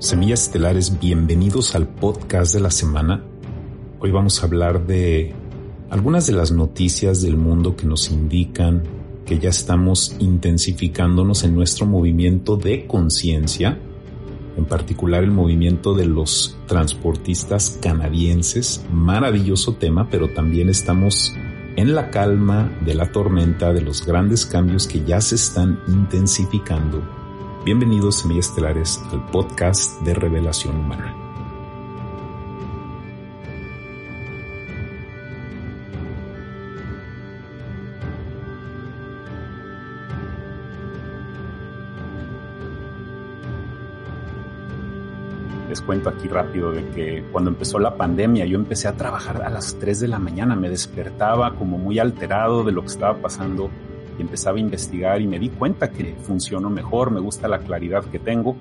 Semillas Estelares, bienvenidos al podcast de la semana. Hoy vamos a hablar de algunas de las noticias del mundo que nos indican que ya estamos intensificándonos en nuestro movimiento de conciencia, en particular el movimiento de los transportistas canadienses. Maravilloso tema, pero también estamos en la calma de la tormenta de los grandes cambios que ya se están intensificando. Bienvenidos, semillas estelares, al podcast de Revelación Humana. les cuento aquí rápido de que cuando empezó la pandemia yo empecé a trabajar a las 3 de la mañana, me despertaba como muy alterado de lo que estaba pasando y empezaba a investigar y me di cuenta que funcionó mejor, me gusta la claridad que tengo.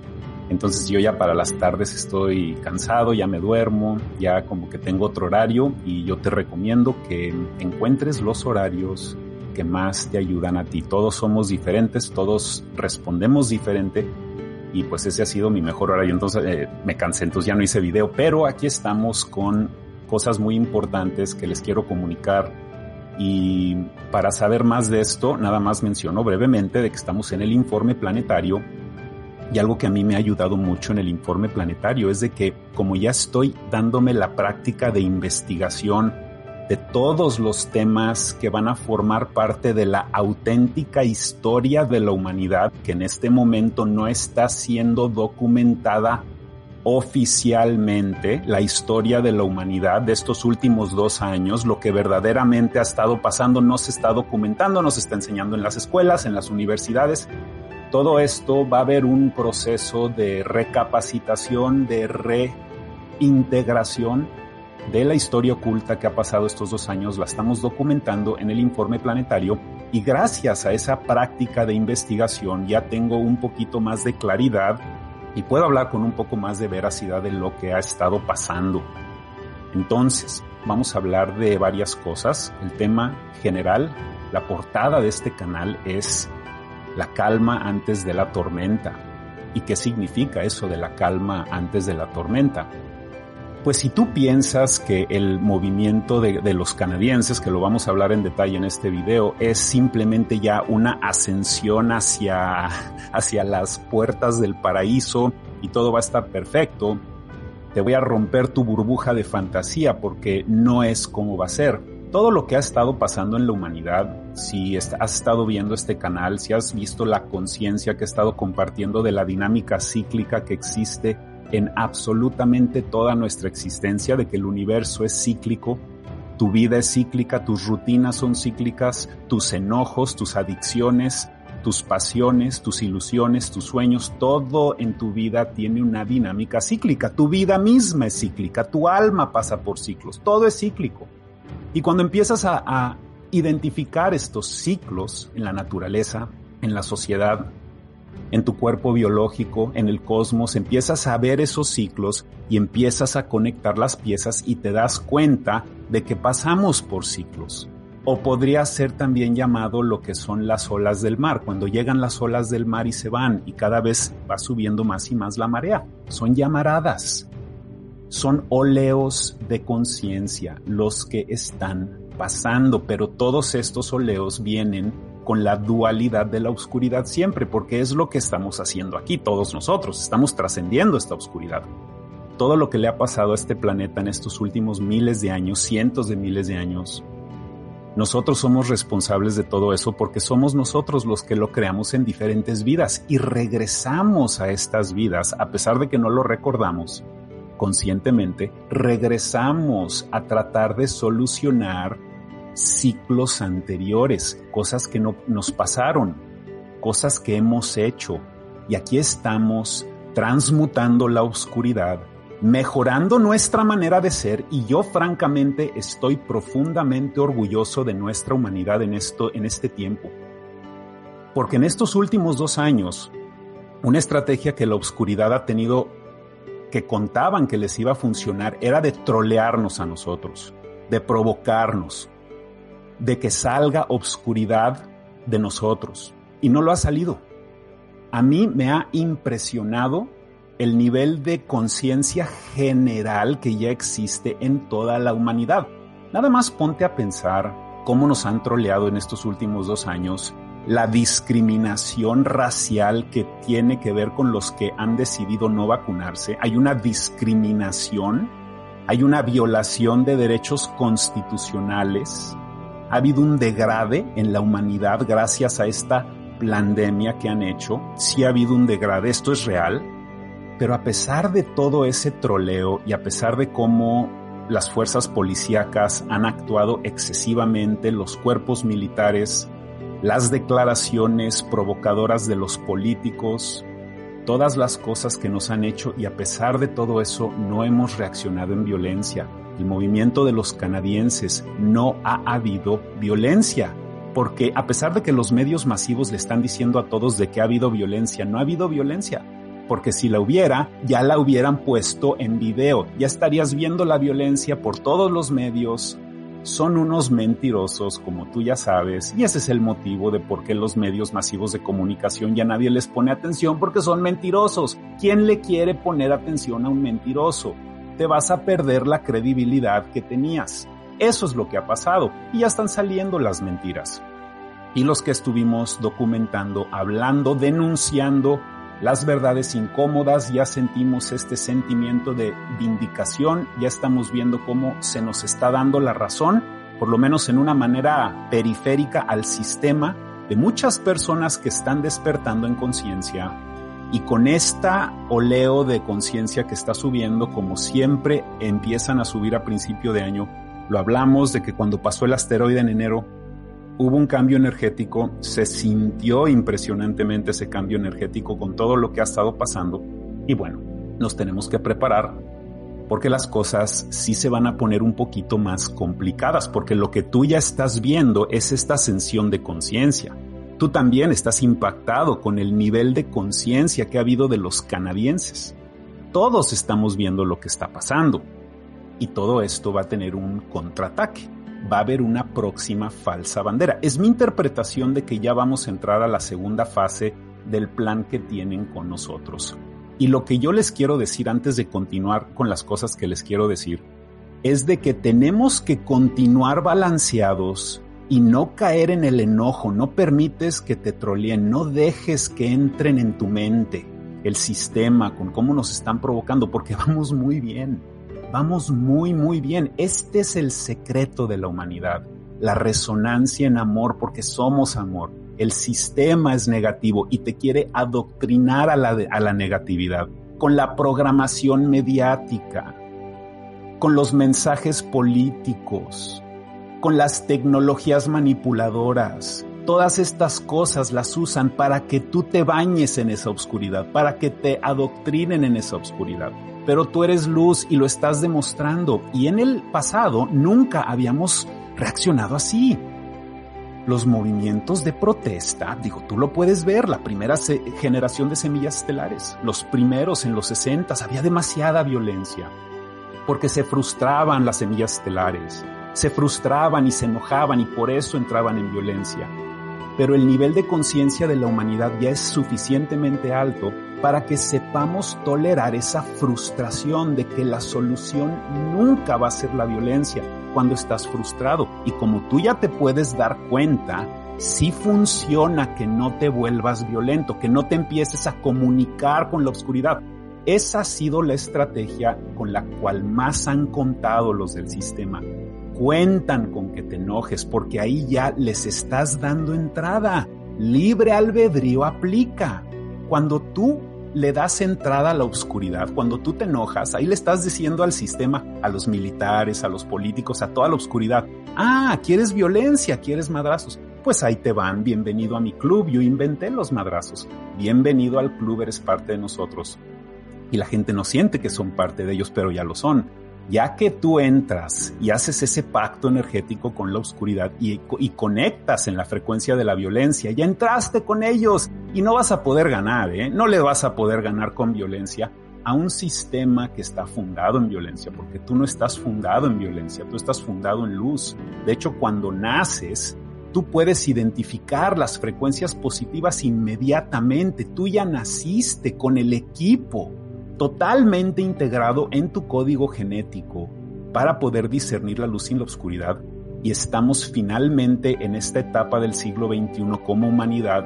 Entonces yo ya para las tardes estoy cansado, ya me duermo, ya como que tengo otro horario y yo te recomiendo que encuentres los horarios que más te ayudan a ti. Todos somos diferentes, todos respondemos diferente y pues ese ha sido mi mejor horario. Entonces eh, me cansé, entonces ya no hice video, pero aquí estamos con cosas muy importantes que les quiero comunicar. Y para saber más de esto, nada más menciono brevemente de que estamos en el informe planetario. Y algo que a mí me ha ayudado mucho en el informe planetario es de que como ya estoy dándome la práctica de investigación de todos los temas que van a formar parte de la auténtica historia de la humanidad que en este momento no está siendo documentada oficialmente la historia de la humanidad de estos últimos dos años, lo que verdaderamente ha estado pasando no se está documentando, no se está enseñando en las escuelas, en las universidades. Todo esto va a haber un proceso de recapacitación, de reintegración de la historia oculta que ha pasado estos dos años la estamos documentando en el informe planetario y gracias a esa práctica de investigación ya tengo un poquito más de claridad y puedo hablar con un poco más de veracidad de lo que ha estado pasando. Entonces, vamos a hablar de varias cosas. El tema general, la portada de este canal es la calma antes de la tormenta. ¿Y qué significa eso de la calma antes de la tormenta? Pues si tú piensas que el movimiento de, los canadienses, que lo vamos a hablar en detalle en este video, es simplemente ya una ascensión hacia, hacia las puertas del paraíso y todo va a estar perfecto, te voy a romper tu burbuja de fantasía porque no es como va a ser. Todo lo que ha estado pasando en la humanidad, si has estado viendo este canal, si has visto la conciencia que he estado compartiendo de la dinámica cíclica que existe en absolutamente toda nuestra existencia, de que el universo es cíclico, tu vida es cíclica, tus rutinas son cíclicas, tus enojos, tus adicciones, tus pasiones, tus ilusiones, tus sueños, todo en tu vida tiene una dinámica cíclica. Tu vida misma es cíclica, tu alma pasa por ciclos, todo es cíclico. Y cuando empiezas a, identificar estos ciclos en la naturaleza, en la sociedad, en tu cuerpo biológico, en el cosmos, empiezas a ver esos ciclos y empiezas a conectar las piezas y te das cuenta de que pasamos por ciclos. O podría ser también llamado lo que son las olas del mar, cuando llegan las olas del mar y se van y cada vez va subiendo más y más la marea. Son llamaradas, son óleos de conciencia los que están pasando, pero todos estos óleos vienen con la dualidad de la oscuridad siempre, porque es lo que estamos haciendo aquí todos nosotros, estamos trascendiendo esta oscuridad. Todo lo que le ha pasado a este planeta en estos últimos miles de años, cientos de miles de años, nosotros somos responsables de todo eso porque somos nosotros los que lo creamos en diferentes vidas y regresamos a estas vidas, a pesar de que no lo recordamos conscientemente, regresamos a tratar de solucionar ciclos anteriores, cosas que no nos pasaron, cosas que hemos hecho. Y aquí estamos transmutando la oscuridad, mejorando nuestra manera de ser y yo francamente estoy profundamente orgulloso de nuestra humanidad en esto, en este tiempo. Porque en estos últimos dos años, una estrategia que la oscuridad ha tenido que contaban que les iba a funcionar era de trolearnos a nosotros, de provocarnos, de que salga obscuridad de nosotros. Y no lo ha salido. A mí me ha impresionado el nivel de conciencia general que ya existe en toda la humanidad. Nada más ponte a pensar cómo nos han troleado en estos últimos dos años la discriminación racial que tiene que ver con los que han decidido no vacunarse. Hay una discriminación, hay una violación de derechos constitucionales, ha habido un degrade en la humanidad gracias a esta pandemia que han hecho. Sí ha habido un degrade, esto es real. Pero a pesar de todo ese troleo y a pesar de cómo las fuerzas policíacas han actuado excesivamente, los cuerpos militares las declaraciones provocadoras de los políticos, todas las cosas que nos han hecho y a pesar de todo eso no hemos reaccionado en violencia. El movimiento de los canadienses no ha habido violencia, porque a pesar de que los medios masivos le están diciendo a todos de que ha habido violencia, no ha habido violencia. Porque si la hubiera, ya la hubieran puesto en video, ya estarías viendo la violencia por todos los medios, son unos mentirosos, como tú ya sabes, y ese es el motivo de por qué los medios masivos de comunicación ya nadie les pone atención porque son mentirosos. ¿Quién le quiere poner atención a un mentiroso? Te vas a perder la credibilidad que tenías. Eso es lo que ha pasado y ya están saliendo las mentiras. Y los que estuvimos documentando, hablando, denunciando las verdades incómodas, ya sentimos este sentimiento de vindicación, ya estamos viendo cómo se nos está dando la razón, por lo menos en una manera periférica al sistema de muchas personas que están despertando en conciencia y con esta oleo de conciencia que está subiendo, como siempre empiezan a subir a principio de año, lo hablamos de que cuando pasó el asteroide en enero, hubo un cambio energético, se sintió impresionantemente ese cambio energético con todo lo que ha estado pasando y bueno, nos tenemos que preparar porque las cosas sí se van a poner un poquito más complicadas, porque lo que tú ya estás viendo es esta ascensión de conciencia. Tú también estás impactado con el nivel de conciencia que ha habido de los canadienses. Todos estamos viendo lo que está pasando y todo esto va a tener un contraataque va a haber una próxima falsa bandera. Es mi interpretación de que ya vamos a entrar a la segunda fase del plan que tienen con nosotros. Y lo que yo les quiero decir antes de continuar con las cosas que les quiero decir, es de que tenemos que continuar balanceados y no caer en el enojo, no permites que te troleen, no dejes que entren en tu mente el sistema con cómo nos están provocando, porque vamos muy bien Vamos muy, muy bien. Este es el secreto de la humanidad. La resonancia en amor, porque somos amor. El sistema es negativo y te quiere adoctrinar a la, a la negatividad con la programación mediática, con los mensajes políticos, con las tecnologías manipuladoras. Todas estas cosas las usan para que tú te bañes en esa oscuridad, para que te adoctrinen en esa oscuridad pero tú eres luz y lo estás demostrando. Y en el pasado nunca habíamos reaccionado así. Los movimientos de protesta, digo, tú lo puedes ver, la primera generación de semillas estelares, los primeros en los 60, había demasiada violencia, porque se frustraban las semillas estelares, se frustraban y se enojaban y por eso entraban en violencia. Pero el nivel de conciencia de la humanidad ya es suficientemente alto para que sepamos tolerar esa frustración de que la solución nunca va a ser la violencia cuando estás frustrado. Y como tú ya te puedes dar cuenta, sí funciona que no te vuelvas violento, que no te empieces a comunicar con la oscuridad. Esa ha sido la estrategia con la cual más han contado los del sistema. Cuentan con que te enojes porque ahí ya les estás dando entrada. Libre albedrío aplica. Cuando tú le das entrada a la oscuridad, cuando tú te enojas, ahí le estás diciendo al sistema, a los militares, a los políticos, a toda la oscuridad, ah, quieres violencia, quieres madrazos. Pues ahí te van, bienvenido a mi club, yo inventé los madrazos. Bienvenido al club, eres parte de nosotros. Y la gente no siente que son parte de ellos, pero ya lo son ya que tú entras y haces ese pacto energético con la oscuridad y, conectas en la frecuencia de la violencia, ya entraste con ellos y no vas a poder ganar, ¿eh? no le vas a poder ganar con violencia a un sistema que está fundado en violencia, porque tú no estás fundado en violencia, tú estás fundado en luz. De hecho, cuando naces, tú puedes identificar las frecuencias positivas inmediatamente, tú ya naciste con el equipo totalmente integrado en tu código genético para poder discernir la luz y la oscuridad. Y estamos finalmente en esta etapa del siglo XXI como humanidad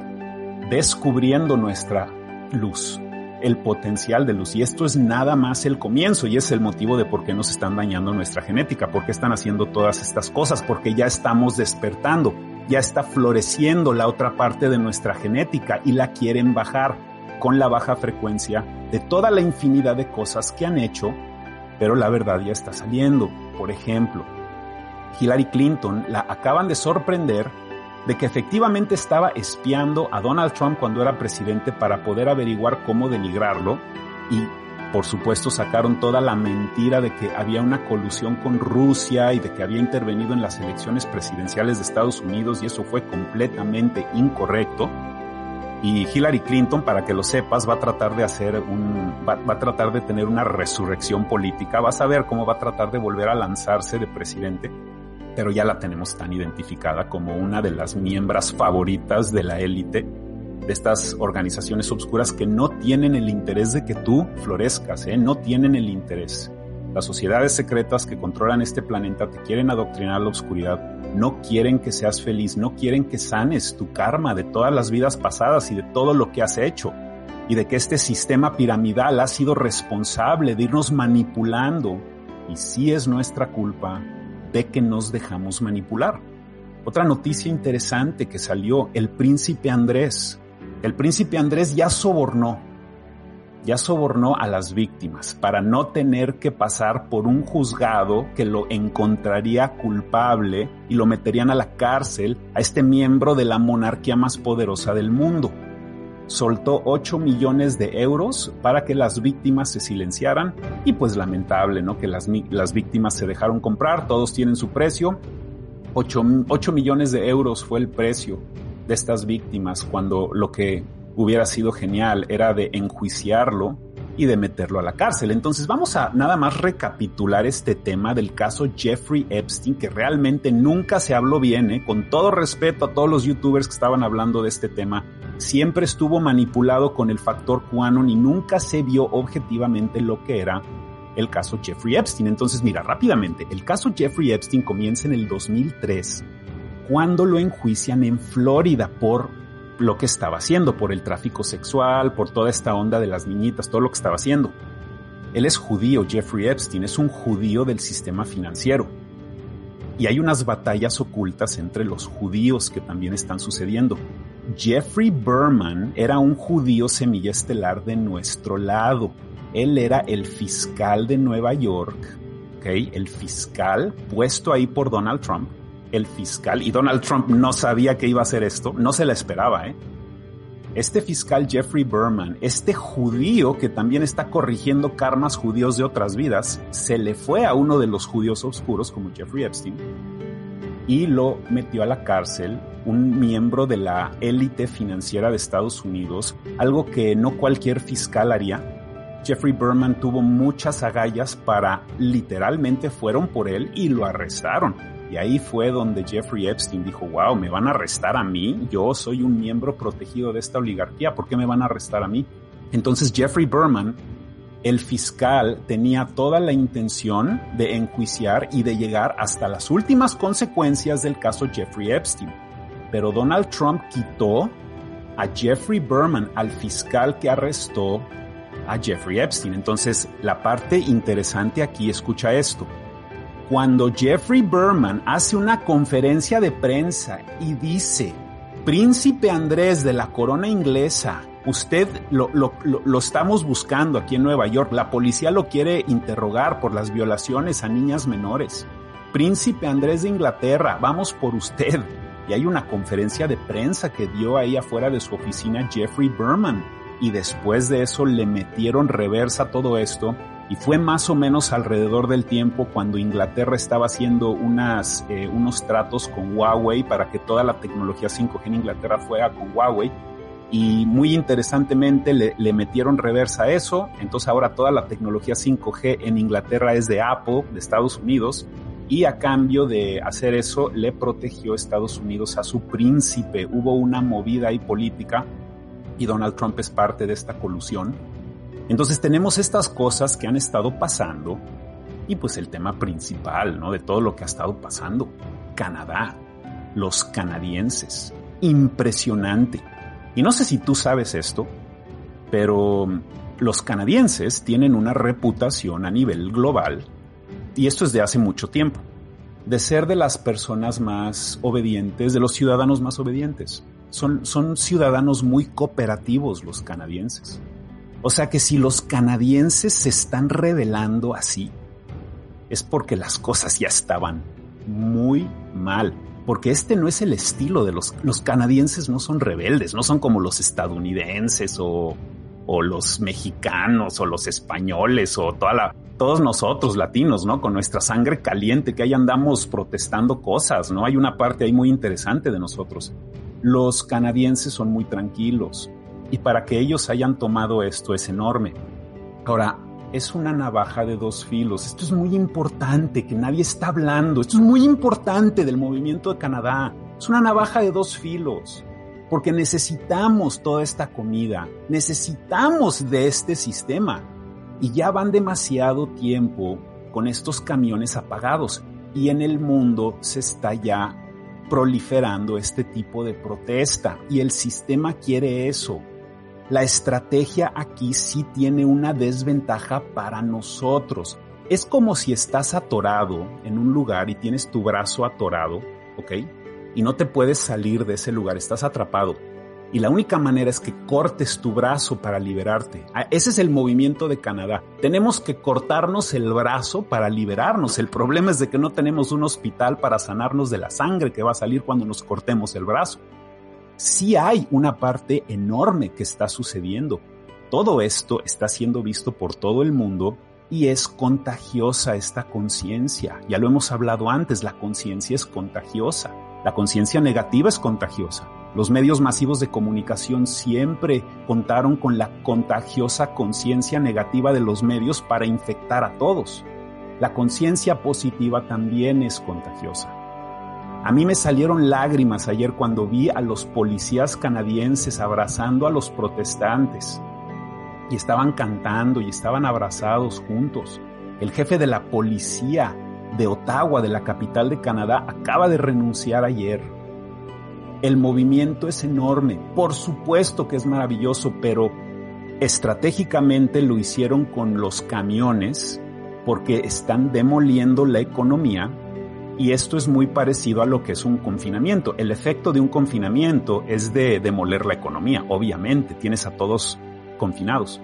descubriendo nuestra luz, el potencial de luz. Y esto es nada más el comienzo y es el motivo de por qué nos están dañando nuestra genética, por qué están haciendo todas estas cosas, porque ya estamos despertando, ya está floreciendo la otra parte de nuestra genética y la quieren bajar con la baja frecuencia de toda la infinidad de cosas que han hecho, pero la verdad ya está saliendo. Por ejemplo, Hillary Clinton la acaban de sorprender de que efectivamente estaba espiando a Donald Trump cuando era presidente para poder averiguar cómo denigrarlo y por supuesto sacaron toda la mentira de que había una colusión con Rusia y de que había intervenido en las elecciones presidenciales de Estados Unidos y eso fue completamente incorrecto. Y Hillary Clinton, para que lo sepas, va a tratar de hacer un, va, va, tratar de tener una resurrección política. Vas a ver cómo va a tratar de volver a lanzarse de presidente pero ya la tenemos tan identificada como una de las miembros favoritas de la élite de estas organizaciones obscuras que no tienen el interés de que tú florezcas, ¿eh? no tienen el interés. Las sociedades secretas que controlan este planeta te quieren adoctrinar la oscuridad, no quieren que seas feliz, no quieren que sanes tu karma de todas las vidas pasadas y de todo lo que has hecho, y de que este sistema piramidal ha sido responsable de irnos manipulando, y sí es nuestra culpa, de que nos dejamos manipular. Otra noticia interesante que salió, el príncipe Andrés. El príncipe Andrés ya sobornó, ya sobornó a las víctimas para no tener que pasar por un juzgado que lo encontraría culpable y lo meterían a la cárcel a este miembro de la monarquía más poderosa del mundo soltó 8 millones de euros para que las víctimas se silenciaran y pues lamentable, ¿no? Que las, las víctimas se dejaron comprar, todos tienen su precio. 8, 8 millones de euros fue el precio de estas víctimas cuando lo que hubiera sido genial era de enjuiciarlo y de meterlo a la cárcel. Entonces vamos a nada más recapitular este tema del caso Jeffrey Epstein, que realmente nunca se habló bien, ¿eh? con todo respeto a todos los youtubers que estaban hablando de este tema, siempre estuvo manipulado con el factor QAnon y nunca se vio objetivamente lo que era el caso Jeffrey Epstein. Entonces mira, rápidamente, el caso Jeffrey Epstein comienza en el 2003, cuando lo enjuician en Florida por lo que estaba haciendo, por el tráfico sexual, por toda esta onda de las niñitas, todo lo que estaba haciendo. Él es judío, Jeffrey Epstein, es un judío del sistema financiero. Y hay unas batallas ocultas entre los judíos que también están sucediendo. Jeffrey Berman era un judío semilla estelar de nuestro lado. Él era el fiscal de Nueva York, ¿okay? el fiscal puesto ahí por Donald Trump el fiscal, y Donald Trump no sabía que iba a hacer esto, no se la esperaba, ¿eh? Este fiscal Jeffrey Berman, este judío que también está corrigiendo karmas judíos de otras vidas, se le fue a uno de los judíos oscuros como Jeffrey Epstein y lo metió a la cárcel un miembro de la élite financiera de Estados Unidos, algo que no cualquier fiscal haría. Jeffrey Berman tuvo muchas agallas para, literalmente fueron por él y lo arrestaron y ahí fue donde Jeffrey Epstein dijo, wow, me van a arrestar a mí, yo soy un miembro protegido de esta oligarquía, ¿por qué me van a arrestar a mí? Entonces Jeffrey Berman, el fiscal, tenía toda la intención de enjuiciar y de llegar hasta las últimas consecuencias del caso Jeffrey Epstein. Pero Donald Trump quitó a Jeffrey Berman, al fiscal que arrestó a Jeffrey Epstein. Entonces, la parte interesante aquí, escucha esto cuando Jeffrey Berman hace una conferencia de prensa y dice, Príncipe Andrés de la corona inglesa, usted lo, lo, lo, estamos buscando aquí en Nueva York, la policía lo quiere interrogar por las violaciones a niñas menores. Príncipe Andrés de Inglaterra, vamos por usted. Y hay una conferencia de prensa que dio ahí afuera de su oficina Jeffrey Berman. Y después de eso le metieron reversa todo esto y fue más o menos alrededor del tiempo cuando Inglaterra estaba haciendo eh, unos tratos con Huawei para que toda la tecnología 5G en Inglaterra fuera con Huawei. Y muy interesantemente le, le metieron reversa a eso. Entonces ahora toda la tecnología 5G en Inglaterra es de Apple, de Estados Unidos. Y a cambio de hacer eso, le protegió Estados Unidos a su príncipe. Hubo una movida ahí política y Donald Trump es parte de esta colusión Entonces tenemos estas cosas que han estado pasando y pues el tema principal, ¿no? De todo lo que ha estado pasando. Canadá, los canadienses. Impresionante. Y no sé si tú sabes esto, pero los canadienses tienen una reputación a nivel global, y esto es de hace mucho tiempo, de ser de las personas más obedientes, de los ciudadanos más obedientes. Son, son ciudadanos muy cooperativos los canadienses. O sea que si los canadienses se están revelando así, es porque las cosas ya estaban muy mal. Porque este no es el estilo de los, los canadienses, no son rebeldes, no son como los estadounidenses o, o los mexicanos o los españoles o toda la, todos nosotros latinos, ¿no? Con nuestra sangre caliente que ahí andamos protestando cosas, ¿no? Hay una parte ahí muy interesante de nosotros. Los canadienses son muy tranquilos y para que ellos hayan tomado esto es enorme. Ahora, es una navaja de dos filos. Esto es muy importante, que nadie está hablando. Esto es muy importante del movimiento de Canadá. Es una navaja de dos filos porque necesitamos toda esta comida, necesitamos de este sistema. Y ya van demasiado tiempo con estos camiones apagados y en el mundo se está ya proliferando este tipo de protesta y el sistema quiere eso. La estrategia aquí sí tiene una desventaja para nosotros. Es como si estás atorado en un lugar y tienes tu brazo atorado, ¿ok? y no te puedes salir de ese lugar, estás atrapado. Y la única manera es que cortes tu brazo para liberarte. Ah, ese es el movimiento de Canadá. Tenemos que cortarnos el brazo para liberarnos. El problema es de que no tenemos un hospital para sanarnos de la sangre que va a salir cuando nos cortemos el brazo. Sí hay una parte enorme que está sucediendo. Todo esto está siendo visto por todo el mundo y es contagiosa esta conciencia. Ya lo hemos hablado antes, la conciencia es contagiosa. La conciencia negativa es contagiosa. Los medios masivos de comunicación siempre contaron con la contagiosa conciencia negativa de los medios para infectar a todos. La conciencia positiva también es contagiosa. A mí me salieron lágrimas ayer cuando vi a los policías canadienses abrazando a los protestantes. Y estaban cantando y estaban abrazados juntos. El jefe de la policía de Ottawa, de la capital de Canadá, acaba de renunciar ayer. El movimiento es enorme, por supuesto que es maravilloso, pero estratégicamente lo hicieron con los camiones porque están demoliendo la economía y esto es muy parecido a lo que es un confinamiento. El efecto de un confinamiento es de demoler la economía, obviamente, tienes a todos confinados.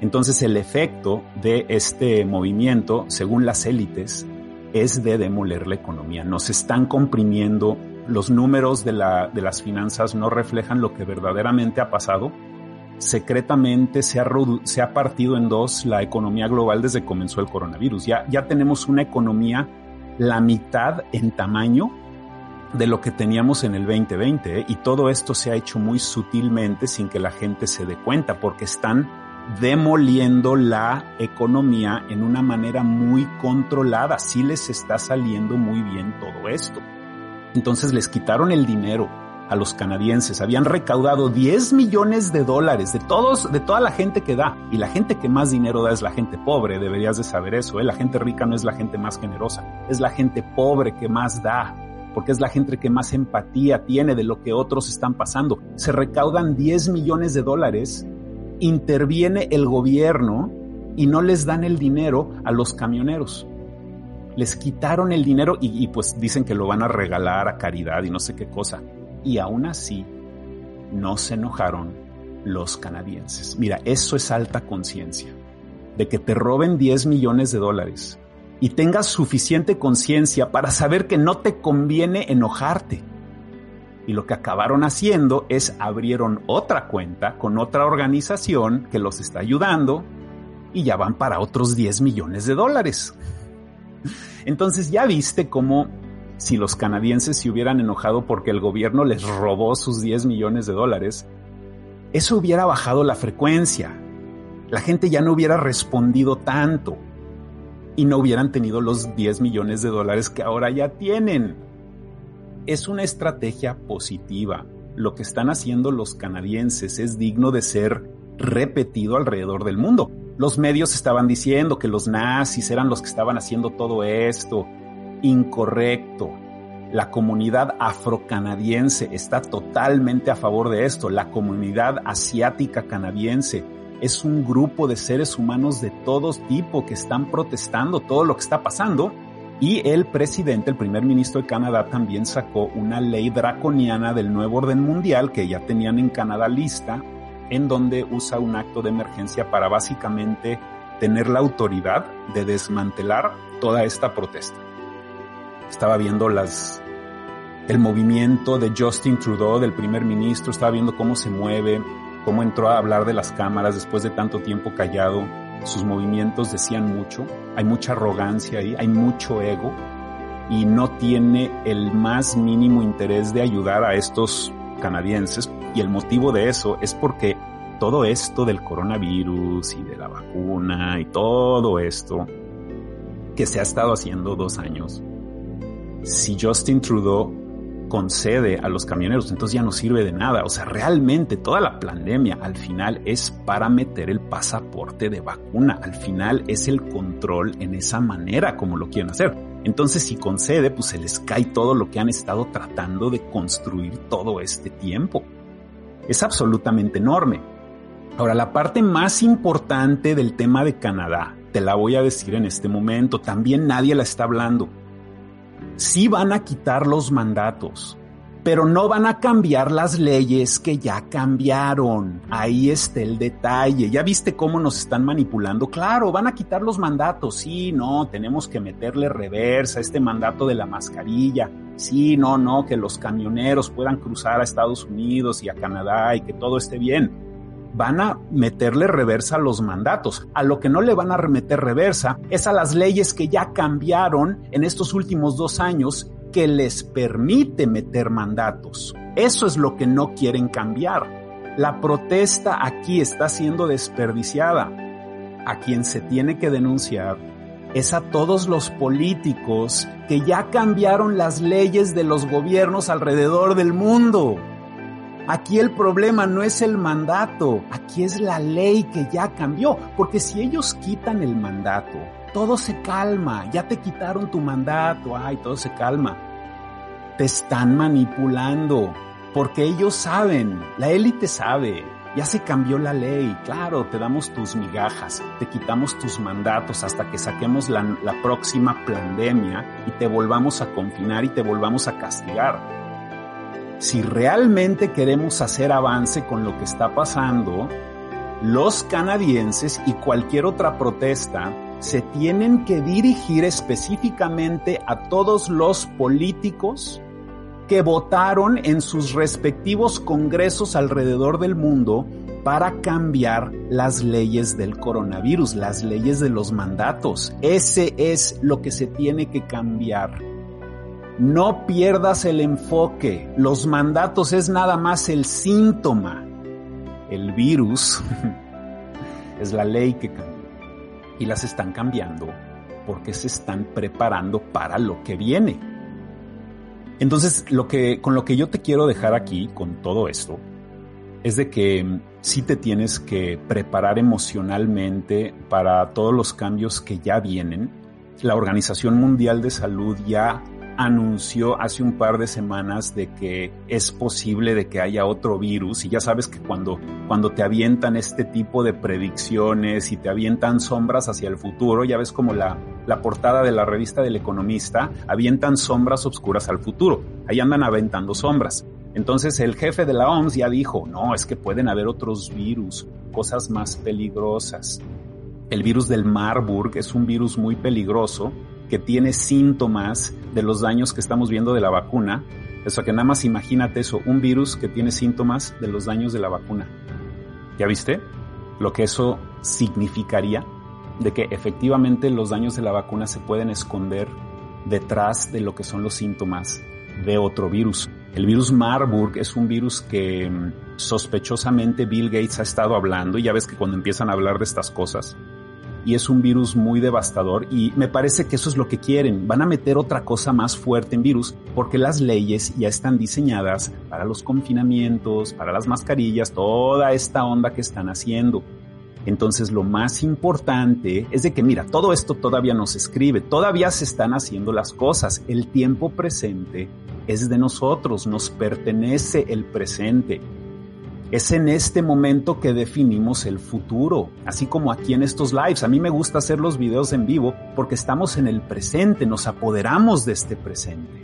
Entonces el efecto de este movimiento, según las élites, es de demoler la economía. Nos están comprimiendo, los números de, la, de las finanzas no reflejan lo que verdaderamente ha pasado. Secretamente se ha, se ha partido en dos la economía global desde que comenzó el coronavirus. Ya, ya tenemos una economía la mitad en tamaño de lo que teníamos en el 2020 ¿eh? y todo esto se ha hecho muy sutilmente sin que la gente se dé cuenta porque están demoliendo la economía en una manera muy controlada. Sí les está saliendo muy bien todo esto. Entonces les quitaron el dinero a los canadienses. Habían recaudado 10 millones de dólares de todos, de toda la gente que da. Y la gente que más dinero da es la gente pobre. Deberías de saber eso. ¿eh? La gente rica no es la gente más generosa. Es la gente pobre que más da. Porque es la gente que más empatía tiene de lo que otros están pasando. Se recaudan 10 millones de dólares interviene el gobierno y no les dan el dinero a los camioneros. Les quitaron el dinero y, pues dicen que lo van a regalar a caridad y no sé qué cosa. Y aún así, no se enojaron los canadienses. Mira, eso es alta conciencia. De que te roben 10 millones de dólares y tengas suficiente conciencia para saber que no te conviene enojarte y lo que acabaron haciendo es abrieron otra cuenta con otra organización que los está ayudando y ya van para otros 10 millones de dólares. Entonces ya viste cómo si los canadienses se hubieran enojado porque el gobierno les robó sus 10 millones de dólares, eso hubiera bajado la frecuencia. La gente ya no hubiera respondido tanto y no hubieran tenido los 10 millones de dólares que ahora ya tienen es una estrategia positiva. Lo que están haciendo los canadienses es digno de ser repetido alrededor del mundo. Los medios estaban diciendo que los nazis eran los que estaban haciendo todo esto. Incorrecto. La comunidad afrocanadiense está totalmente a favor de esto. La comunidad asiática canadiense es un grupo de seres humanos de todos tipo que están protestando todo lo que está pasando. Y el presidente, el primer ministro de Canadá, también sacó una ley draconiana del nuevo orden mundial que ya tenían en Canadá lista en donde usa un acto de emergencia para básicamente tener la autoridad de desmantelar toda esta protesta. Estaba viendo las el movimiento de Justin Trudeau, del primer ministro, estaba viendo cómo se mueve, cómo entró a hablar de las cámaras después de tanto tiempo callado. Sus movimientos decían mucho, hay mucha arrogancia ahí, hay mucho ego. Y no tiene el más mínimo interés de ayudar a estos canadienses. Y el motivo de eso es porque todo esto del coronavirus y de la vacuna y todo esto que se ha estado haciendo dos años, si Justin Trudeau concede a los camioneros, entonces ya no sirve de nada. O sea, realmente toda la pandemia al final es para meter el pasaporte de vacuna. Al final es el control en esa manera como lo quieren hacer. Entonces, si concede, pues se les cae todo lo que han estado tratando de construir todo este tiempo es absolutamente enorme. Ahora, la parte más importante del tema de Canadá, te la voy a decir en este momento, también nadie la está hablando. Sí van a quitar los mandatos, pero no van a cambiar las leyes que ya cambiaron. Ahí está el detalle. ¿Ya viste cómo nos están manipulando? Claro, van a quitar los mandatos. Sí, no, tenemos que meterle reversa a este mandato de la mascarilla. Sí, no, no, que los camioneros puedan cruzar a Estados Unidos y a Canadá y que todo esté bien. Van a meterle reversa a los mandatos. A lo que no le van a meter reversa es a las leyes que ya cambiaron en estos últimos dos años que les permite meter mandatos. Eso es lo que no quieren cambiar. La protesta aquí está siendo desperdiciada. A quien se tiene que denunciar es a todos los políticos que ya cambiaron las leyes de los gobiernos alrededor del mundo. Aquí el problema no es el mandato, aquí es la ley que ya cambió, porque si ellos quitan el mandato, todo se calma, ya te quitaron tu mandato, ay, todo se calma. Te están manipulando, porque ellos saben, la élite sabe, ya se cambió la ley, claro, te damos tus migajas, te quitamos tus mandatos hasta que saquemos la, la próxima pandemia y te volvamos a confinar y te volvamos a castigar. Si realmente queremos hacer avance con lo que está pasando, los canadienses y cualquier otra protesta se tienen que dirigir específicamente a todos los políticos que votaron en sus respectivos congresos alrededor del mundo para cambiar las leyes del coronavirus, las leyes de los mandatos. Ese es lo que se tiene que cambiar. No pierdas el enfoque. Los mandatos es nada más el síntoma. El virus es la ley que cambió y las están cambiando porque se están preparando para lo que viene. Entonces, lo que, con lo que yo te quiero dejar aquí, con todo esto, es de que mm, sí te tienes que preparar emocionalmente para todos los cambios que ya vienen. La Organización Mundial de Salud ya anunció hace un par de semanas de que es posible de que haya otro virus y ya sabes que cuando, cuando te avientan este tipo de predicciones y te avientan sombras hacia el futuro, ya ves como la, la portada de la revista del economista, avientan sombras oscuras al futuro, ahí andan aventando sombras. Entonces el jefe de la OMS ya dijo, no, es que pueden haber otros virus, cosas más peligrosas. El virus del Marburg es un virus muy peligroso que tiene síntomas de los daños que estamos viendo de la vacuna. Eso que nada más imagínate eso, un virus que tiene síntomas de los daños de la vacuna. ¿Ya viste? Lo que eso significaría de que efectivamente los daños de la vacuna se pueden esconder detrás de lo que son los síntomas de otro virus. El virus Marburg es un virus que mm, sospechosamente Bill Gates ha estado hablando y ya ves que cuando empiezan a hablar de estas cosas, y es un virus muy devastador y me parece que eso es lo que quieren. Van a meter otra cosa más fuerte en virus porque las leyes ya están diseñadas para los confinamientos, para las mascarillas, toda esta onda que están haciendo. Entonces lo más importante es de que, mira, todo esto todavía no se escribe, todavía se están haciendo las cosas. El tiempo presente es de nosotros, nos pertenece el presente. Es en este momento que definimos el futuro, así como aquí en estos lives. A mí me gusta hacer los videos en vivo porque estamos en el presente, nos apoderamos de este presente.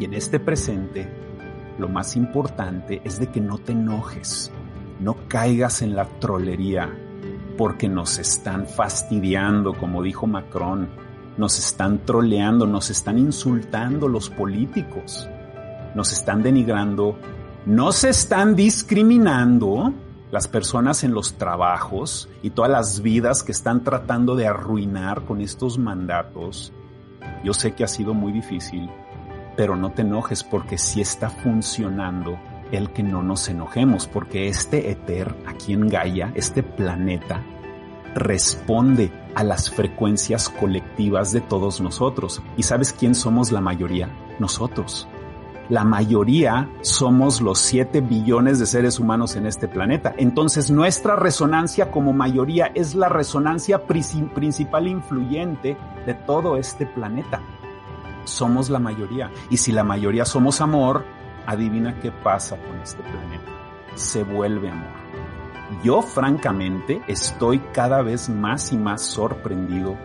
Y en este presente, lo más importante es de que no te enojes, no caigas en la trolería, porque nos están fastidiando, como dijo Macron, nos están troleando, nos están insultando los políticos, nos están denigrando, no se están discriminando las personas en los trabajos y todas las vidas que están tratando de arruinar con estos mandatos. Yo sé que ha sido muy difícil, pero no te enojes porque sí está funcionando el que no nos enojemos, porque este éter aquí en Gaia, este planeta, responde a las frecuencias colectivas de todos nosotros. ¿Y sabes quién somos la mayoría? Nosotros. La mayoría somos los 7 billones de seres humanos en este planeta. Entonces nuestra resonancia como mayoría es la resonancia principal influyente de todo este planeta. Somos la mayoría. Y si la mayoría somos amor, adivina qué pasa con este planeta. Se vuelve amor. Yo francamente estoy cada vez más y más sorprendido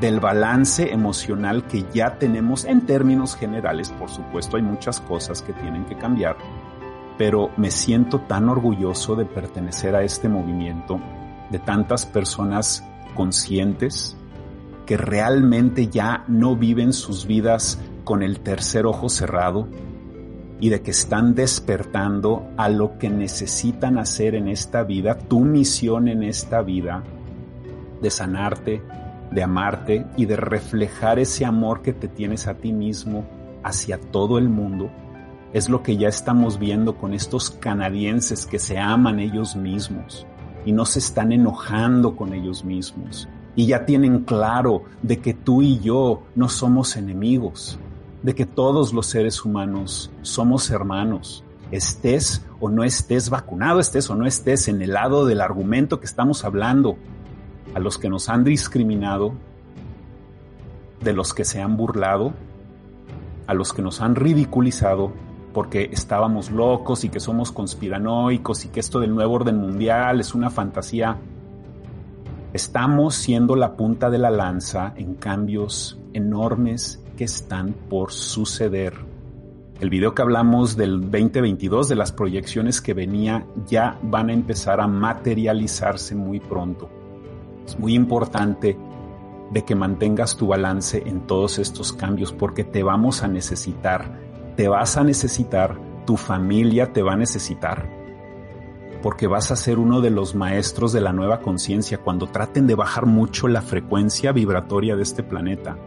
del balance emocional que ya tenemos en términos generales. Por supuesto, hay muchas cosas que tienen que cambiar, pero me siento tan orgulloso de pertenecer a este movimiento, de tantas personas conscientes que realmente ya no viven sus vidas con el tercer ojo cerrado, y de que están despertando a lo que necesitan hacer en esta vida, tu misión en esta vida, de sanarte, de amarte y de reflejar ese amor que te tienes a ti mismo hacia todo el mundo, es lo que ya estamos viendo con estos canadienses que se aman ellos mismos y no se están enojando con ellos mismos. Y ya tienen claro de que tú y yo no somos enemigos, de que todos los seres humanos somos hermanos, estés o no estés vacunado, estés o no estés en el lado del argumento que estamos hablando, a los que nos han discriminado, de los que se han burlado, a los que nos han ridiculizado porque estábamos locos y que somos conspiranoicos y que esto del nuevo orden mundial es una fantasía. Estamos siendo la punta de la lanza en cambios enormes que están por suceder. El video que hablamos del 2022, de las proyecciones que venía, ya van a empezar a materializarse muy pronto. Es muy importante de que mantengas tu balance en todos estos cambios porque te vamos a necesitar, te vas a necesitar, tu familia te va a necesitar, porque vas a ser uno de los maestros de la nueva conciencia cuando traten de bajar mucho la frecuencia vibratoria de este planeta.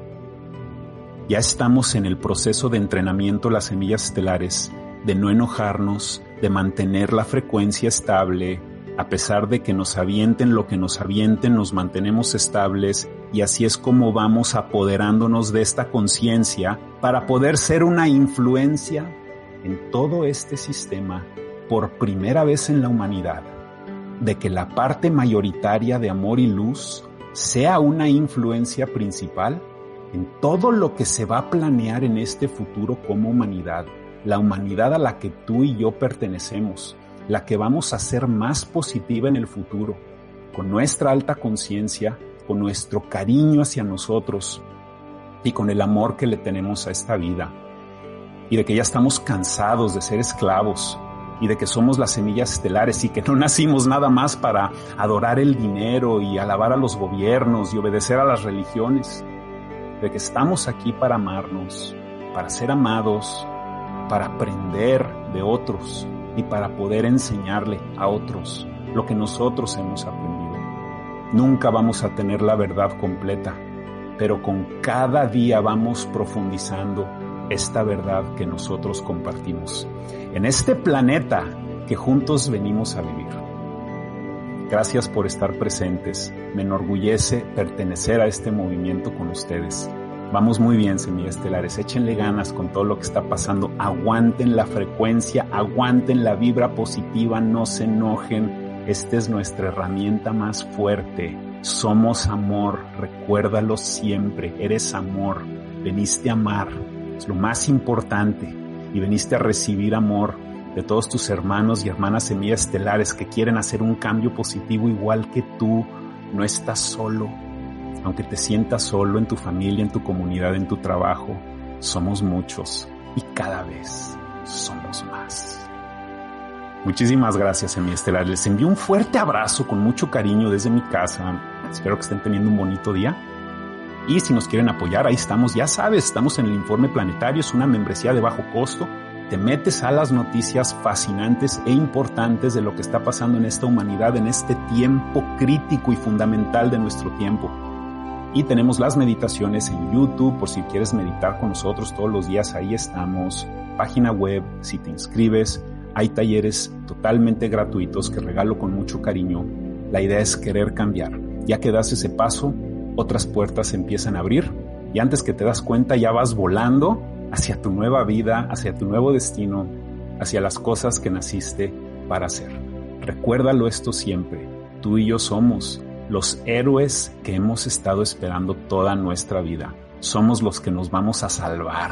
Ya estamos en el proceso de entrenamiento las semillas estelares, de no enojarnos, de mantener la frecuencia estable, a pesar de que nos avienten lo que nos avienten, nos mantenemos estables y así es como vamos apoderándonos de esta conciencia para poder ser una influencia en todo este sistema por primera vez en la humanidad, de que la parte mayoritaria de amor y luz sea una influencia principal en todo lo que se va a planear en este futuro como humanidad, la humanidad a la que tú y yo pertenecemos, la que vamos a ser más positiva en el futuro, con nuestra alta conciencia, con nuestro cariño hacia nosotros y con el amor que le tenemos a esta vida, y de que ya estamos cansados de ser esclavos, y de que somos las semillas estelares y que no nacimos nada más para adorar el dinero y alabar a los gobiernos y obedecer a las religiones, de que estamos aquí para amarnos, para ser amados, para aprender de otros y para poder enseñarle a otros lo que nosotros hemos aprendido. Nunca vamos a tener la verdad completa, pero con cada día vamos profundizando esta verdad que nosotros compartimos en este planeta que juntos venimos a vivir. Gracias por estar presentes. Me enorgullece pertenecer a este movimiento con ustedes. Vamos muy bien, semiestelares. Échenle ganas con todo lo que está pasando. Aguanten la frecuencia, aguanten la vibra positiva, no se enojen. Esta es nuestra herramienta más fuerte. Somos amor, recuérdalo siempre. Eres amor. Veniste a amar. Es lo más importante. Y veniste a recibir amor de todos tus hermanos y hermanas semillas estelares que quieren hacer un cambio positivo igual que tú. No estás solo aunque te sientas solo en tu familia, en tu comunidad, en tu trabajo, somos muchos y cada vez somos más. Muchísimas gracias, mi Estelar. Les envío un fuerte abrazo con mucho cariño desde mi casa. Espero que estén teniendo un bonito día. Y si nos quieren apoyar, ahí estamos. Ya sabes, estamos en el Informe Planetario. Es una membresía de bajo costo. Te metes a las noticias fascinantes e importantes de lo que está pasando en esta humanidad, en este tiempo crítico y fundamental de nuestro tiempo. Y tenemos las meditaciones en YouTube, por si quieres meditar con nosotros todos los días, ahí estamos. Página web, si te inscribes, hay talleres totalmente gratuitos que regalo con mucho cariño. La idea es querer cambiar. Ya que das ese paso, otras puertas empiezan a abrir y antes que te das cuenta ya vas volando hacia tu nueva vida, hacia tu nuevo destino, hacia las cosas que naciste para hacer. Recuérdalo esto siempre. Tú y yo somos los héroes que hemos estado esperando toda nuestra vida. Somos los que nos vamos a salvar.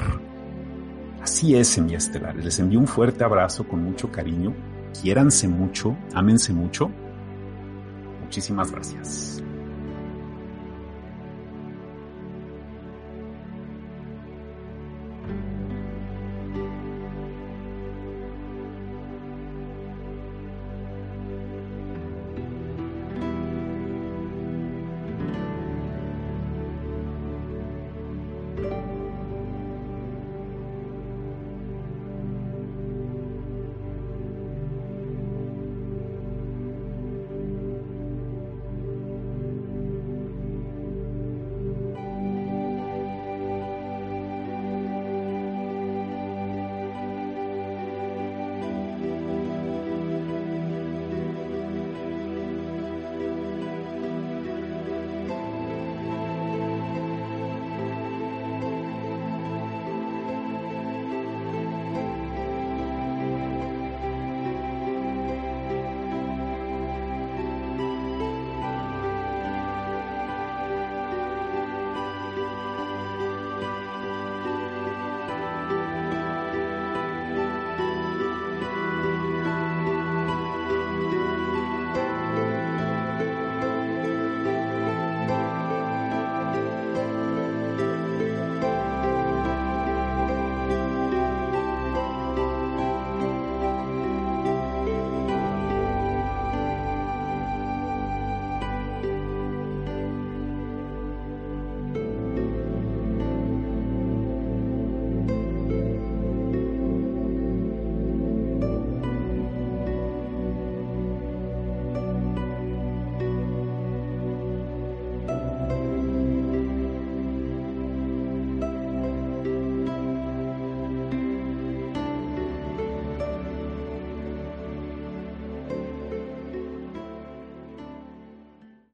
Así es, estelar. Les envío un fuerte abrazo con mucho cariño. Quiéranse mucho, ámense mucho. Muchísimas gracias.